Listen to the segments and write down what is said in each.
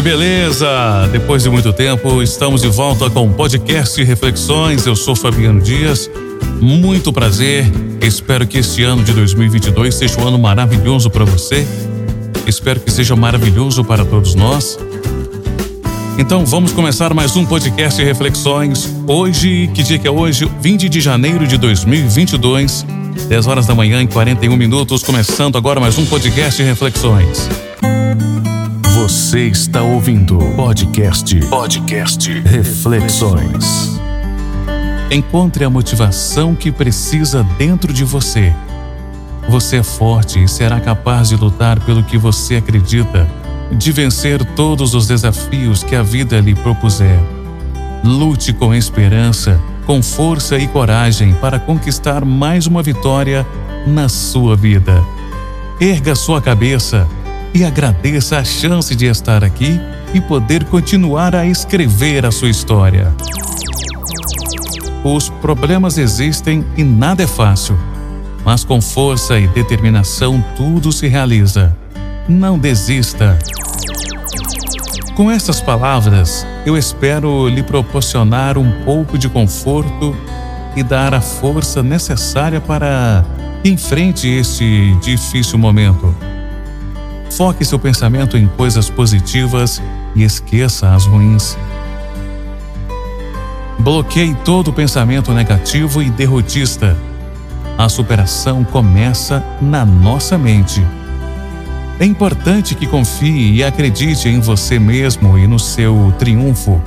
Que beleza! Depois de muito tempo, estamos de volta com o podcast Reflexões. Eu sou Fabiano Dias. Muito prazer. Espero que este ano de 2022 seja um ano maravilhoso para você. Espero que seja maravilhoso para todos nós. Então vamos começar mais um podcast Reflexões. Hoje, que dia que é hoje? 20 de janeiro de 2022, 10 horas da manhã e 41 minutos, começando agora mais um podcast Reflexões. Você está ouvindo podcast podcast Reflexões. Encontre a motivação que precisa dentro de você. Você é forte e será capaz de lutar pelo que você acredita, de vencer todos os desafios que a vida lhe propuser. Lute com esperança, com força e coragem para conquistar mais uma vitória na sua vida. Erga sua cabeça e agradeça a chance de estar aqui e poder continuar a escrever a sua história. Os problemas existem e nada é fácil, mas com força e determinação tudo se realiza. Não desista. Com essas palavras, eu espero lhe proporcionar um pouco de conforto e dar a força necessária para que enfrente este difícil momento. Foque seu pensamento em coisas positivas e esqueça as ruins. Bloqueie todo pensamento negativo e derrotista. A superação começa na nossa mente. É importante que confie e acredite em você mesmo e no seu triunfo.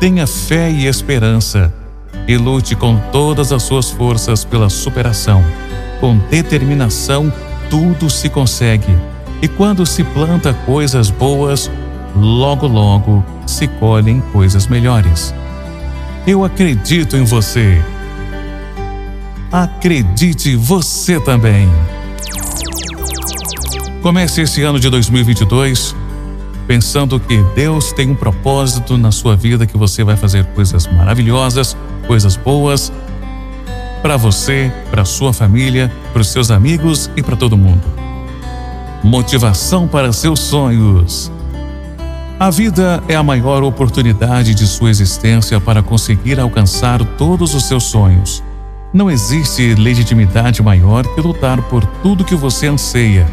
Tenha fé e esperança e lute com todas as suas forças pela superação. Com determinação, tudo se consegue. E quando se planta coisas boas, logo logo se colhem coisas melhores. Eu acredito em você. Acredite você também. Comece esse ano de 2022 pensando que Deus tem um propósito na sua vida, que você vai fazer coisas maravilhosas, coisas boas para você, para sua família, para os seus amigos e para todo mundo motivação para seus sonhos. A vida é a maior oportunidade de sua existência para conseguir alcançar todos os seus sonhos. Não existe legitimidade maior que lutar por tudo que você anseia.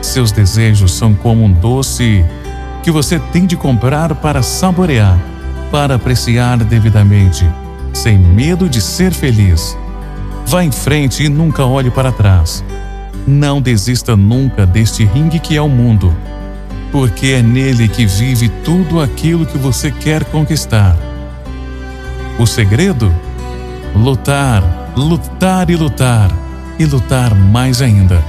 Seus desejos são como um doce que você tem de comprar para saborear, para apreciar devidamente, sem medo de ser feliz. Vá em frente e nunca olhe para trás. Não desista nunca deste ringue que é o mundo, porque é nele que vive tudo aquilo que você quer conquistar. O segredo? Lutar, lutar e lutar, e lutar mais ainda.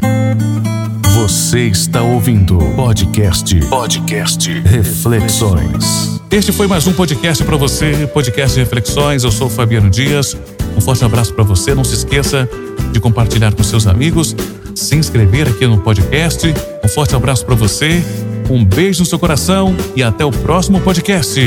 Você está ouvindo podcast podcast Reflexões. Este foi mais um podcast para você, podcast Reflexões. Eu sou Fabiano Dias. Um forte abraço para você. Não se esqueça de compartilhar com seus amigos se inscrever aqui no podcast. Um forte abraço para você, um beijo no seu coração e até o próximo podcast.